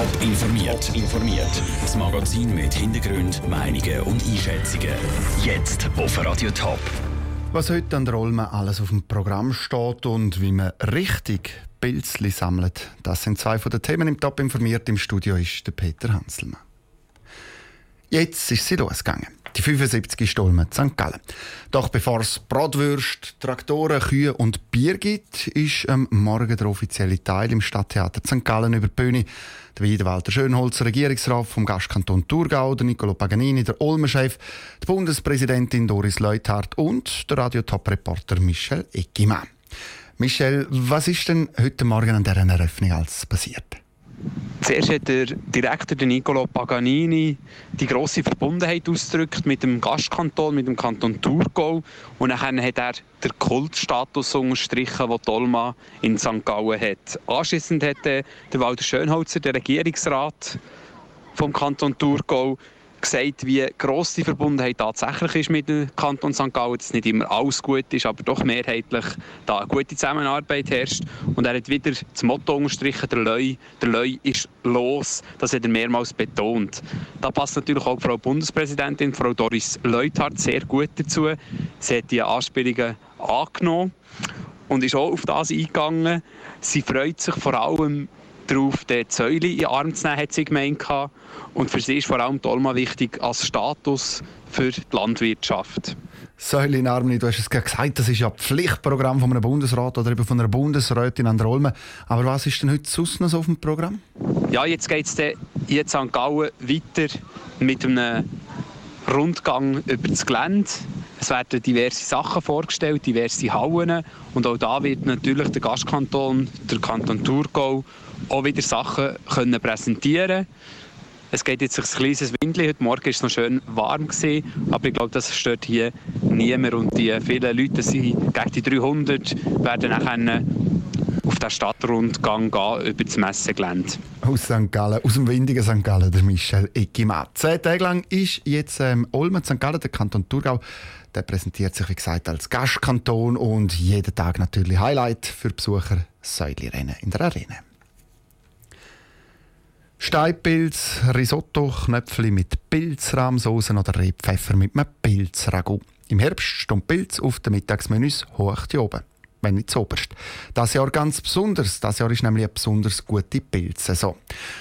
Top informiert. informiert. Das Magazin mit Hintergrund, Meinungen und Einschätzungen. Jetzt auf Radio Top. Was heute an der Olme alles auf dem Programm steht und wie man richtig Pilzli sammelt, das sind zwei von den Themen im Top informiert. Im Studio ist der Peter Hanselmann. Jetzt ist sie losgegangen. Die 75 Stolme St. Gallen. Doch bevor es Bratwürste, Traktoren, Kühe und Bier gibt, ist am Morgen der offizielle Teil im Stadttheater St. Gallen über die Bühne. Der Wiedewalter Schönholzer, Regierungsrat vom Gastkanton Thurgau, der Nicolo Paganini, der Olmenchef, die Bundespräsidentin Doris Leuthardt und der Radiotop-Reporter Michel Eckimann. Michel, was ist denn heute Morgen an dieser Eröffnung alles passiert? Zuerst hat der Direktor der Nicolo Paganini die grosse Verbundenheit ausgedrückt mit dem Gastkanton, mit dem Kanton Thurgau. Und dann hat er den Kultstatus unterstrichen, den Tolma in St. Gallen hat. Anschließend hat der Walter Schönholzer, der Regierungsrat vom Kanton Thurgau, gesagt, wie gross die Verbundenheit tatsächlich ist mit dem Kanton St. Gallen, dass nicht immer alles gut ist, aber doch mehrheitlich da eine gute Zusammenarbeit herrscht. Und er hat wieder das Motto unterstrichen, der Leu, der Leu ist los. Das hat er mehrmals betont. Da passt natürlich auch Frau Bundespräsidentin, Frau Doris Leuthardt, sehr gut dazu. Sie hat die Anspielungen angenommen und ist auch auf das eingegangen. Sie freut sich vor allem darauf, den Säule in den Arm zu nehmen, hat sie gemeint. Und für sie ist vor allem Dolma wichtig als Status für die Landwirtschaft. Säule in Arm, du hast es gerade gesagt, das ist ja Pflichtprogramm von einem Bundesrat oder eben von einer Bundesrätin an der Olme. Aber was ist denn heute sonst noch so auf dem Programm? Ja, jetzt geht es in St. Gallen weiter mit einem Rundgang über das Gelände. Es werden diverse Sachen vorgestellt, diverse Hallen. Und auch da wird natürlich der Gastkanton, der Kanton Thurgau, auch wieder Sachen können präsentieren es geht jetzt ein kleines Windli. Heute Morgen war es noch schön warm. Gewesen, aber ich glaube, das stört hier niemand. Und die vielen Leute, sind gegen die 300, werden nachher auf den Stadtrundgang gehen über das Messegelände. Aus St. Gallen, aus dem windigen St. Gallen, der Michel Eckimann. Zehn Tage lang ist jetzt ähm, Olmen, St. Gallen, der Kanton Thurgau. Der präsentiert sich, wie gesagt, als Gastkanton und jeden Tag natürlich Highlight für Besucher Säulirennen in der Arena. Steinpilz, Risotto, Knöpfli mit Pilzrahmsoßen oder Rebpfeffer mit einem Pilzragout. Im Herbst stehen Pilz auf den Mittagsmenüs hoch oben. Wenn nicht zuoberst. Das Jahr ganz besonders. Das Jahr ist nämlich eine besonders gute Pilzsaison.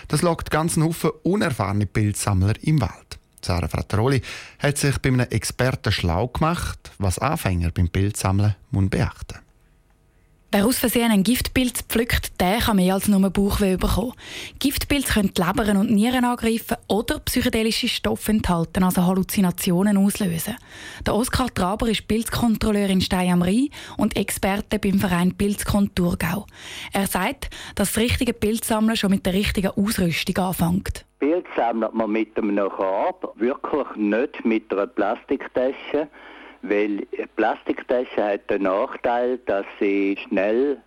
Das lockt ganzen Haufen unerfahrene Pilzsammler im Wald. Sarah Frattaroli hat sich bei einem Experten schlau gemacht, was Anfänger beim Pilzsammeln beachten müssen. Wer aus Versehen einen Giftpilz pflückt, der kann mehr als nur Bauchweh bekommen. Giftpilze können die Leberen und Nieren angreifen oder psychedelische Stoffe enthalten, also Halluzinationen auslösen. Der Oskar Traber ist Pilzkontrolleur in Stein am Rhein und Experte beim Verein Pilzkont Thurgau. Er sagt, dass das richtige Pilzsammeln schon mit der richtigen Ausrüstung anfängt. Pilz sammelt man mit einem Korb, wirklich nicht mit einer Plastiktasche weil Plastiktaschen hat den Nachteil, dass sie schnell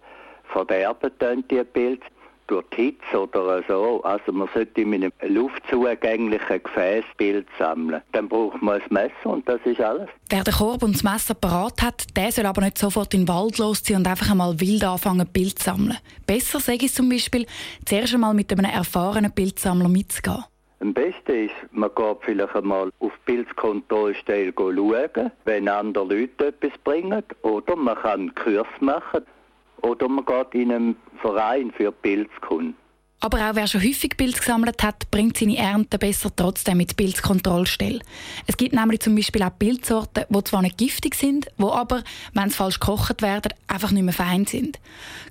verderben die Pilze durch die Hitze oder so. Also man sollte mit einem luftzugänglichen Gefäß Bild sammeln. Dann braucht man ein Messer und das ist alles. Wer den Korb und das Messer parat hat, der soll aber nicht sofort in den Wald losziehen und einfach einmal wild anfangen, Bild zu sammeln. Besser sage ich zum Beispiel, zuerst einmal mit einem erfahrenen Bildsammler mitzugehen. Am besten ist, man geht vielleicht einmal auf Pilzkontrollstelle schauen, wenn andere Leute etwas bringen. Oder man kann einen Kurs machen. Oder man geht in einen Verein für Pilzkunden. Aber auch wer schon häufig Pilze gesammelt hat, bringt seine Ernte besser trotzdem mit Pilzkontrollstelle. Es gibt nämlich zum Beispiel auch Pilzsorten, die zwar nicht giftig sind, die aber, wenn sie falsch gekocht werden, einfach nicht mehr fein sind.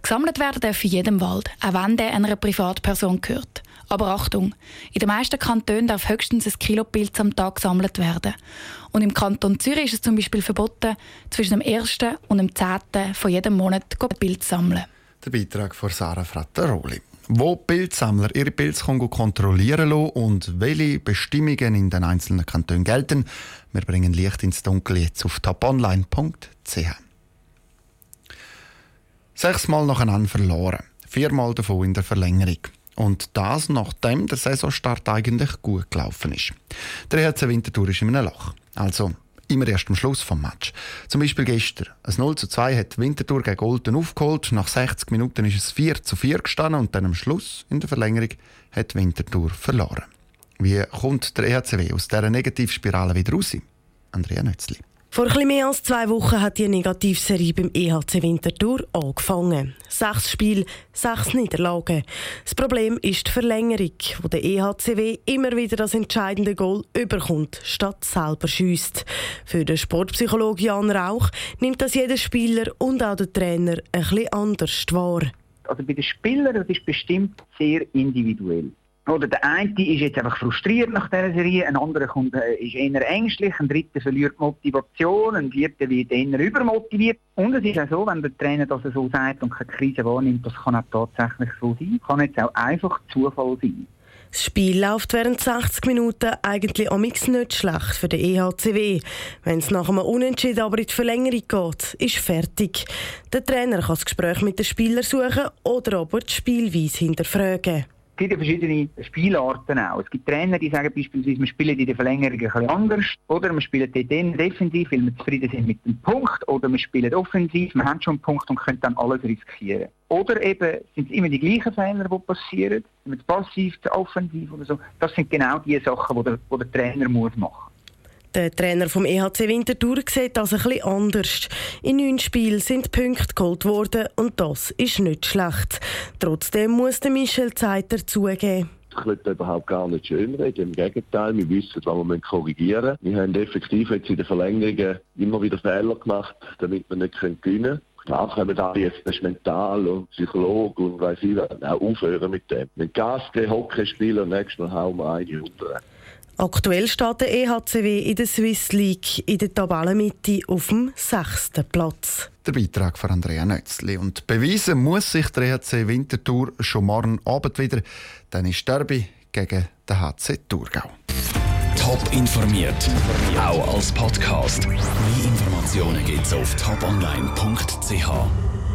Gesammelt werden darf in jedem Wald, auch wenn der einer Privatperson gehört. Aber Achtung, in den meisten Kantonen darf höchstens ein Kilo Pilz am Tag gesammelt werden. Und im Kanton Zürich ist es zum Beispiel verboten, zwischen dem 1. und dem 10. von jedem Monat Pilz zu sammeln. Der Beitrag von Sarah Frattaroli. Wo Bildsammler ihre Pilze kontrollieren lassen und welche Bestimmungen in den einzelnen Kantonen gelten, wir bringen Licht ins Dunkel jetzt auf toponline.ch. Sechsmal nacheinander verloren, viermal davon in der Verlängerung. Und das, nachdem der Saisonstart eigentlich gut gelaufen ist. Der EHC Winterthur ist in einem Loch. Also immer erst am Schluss vom Match. Zum Beispiel gestern. Ein 0 zu 2 hat Winterthur gegen Golden aufgeholt. Nach 60 Minuten ist es 4 zu 4 gestanden und dann am Schluss, in der Verlängerung, hat Winterthur verloren. Wie kommt der EHCW aus dieser Negativspirale wieder raus? Andrea Nötzli. Vor etwas mehr als zwei Wochen hat die Negativserie beim EHC Winterthur angefangen. Sechs Spiele, sechs Niederlagen. Das Problem ist die Verlängerung, wo der EHCW immer wieder das entscheidende Goal überkommt, statt selber schießt. Für den Sportpsychologe Jan Rauch nimmt das jeder Spieler und auch der Trainer ein bisschen anders wahr. Also bei den Spielern das ist bestimmt sehr individuell. Oder der eine ist jetzt einfach frustriert nach dieser Serie, ein anderer kommt, äh, ist eher ängstlich, ein dritter verliert Motivation, ein vierter wird eher übermotiviert. Und es ist auch so, wenn der Trainer das so sagt und keine Krise wahrnimmt, das kann auch tatsächlich so sein, kann jetzt auch einfach Zufall sein. Das Spiel läuft während 60 Minuten eigentlich amix nicht schlecht für den EHCW. Wenn es nach einem Unentschieden aber in die Verlängerung geht, ist fertig. Der Trainer kann das Gespräch mit den Spielern suchen oder aber die Spielweise hinterfragen es gibt verschiedene Spielarten auch. Es gibt Trainer, die sagen beispielsweise, wir spielen in der Verlängerung ein bisschen anders. Oder wir spielen dort defensiv, weil wir zufrieden sind mit dem Punkt. Oder wir spielen offensiv, wir haben schon einen Punkt und können dann alles riskieren. Oder eben sind es immer die gleichen Fehler, die passieren. Wir passiv, zu offensiv oder so. Das sind genau die Sachen, die der, die der Trainer muss machen muss. Der Trainer vom EHC Winterthur sieht das ein bisschen anders. In neun Spielen sind Punkte geholt worden und das ist nicht schlecht. Trotzdem muss der Michel Zeiter zugeben. Ich will überhaupt gar nicht schönreden. Im Gegenteil, wir wissen, was wir korrigieren müssen. Wir haben effektiv jetzt in den Verlängerungen immer wieder Fehler gemacht, damit wir nicht gewinnen können. Klar können wir da jetzt das mental und Psychologe und weiss ich was, aufhören mit dem. Wenn Gas geben, Hockey spielen und nächstes Mal hauen wir eine runter. Aktuell steht der EHCW in der Swiss League in der Tabellenmitte auf dem sechsten Platz. Der Beitrag von Andrea Nötzli. Und beweisen muss sich der EHC Winterthur schon morgen Abend wieder. Dann ist Derby gegen den HC Thurgau. Top informiert, auch als Podcast. Mehr Informationen gibt es auf toponline.ch.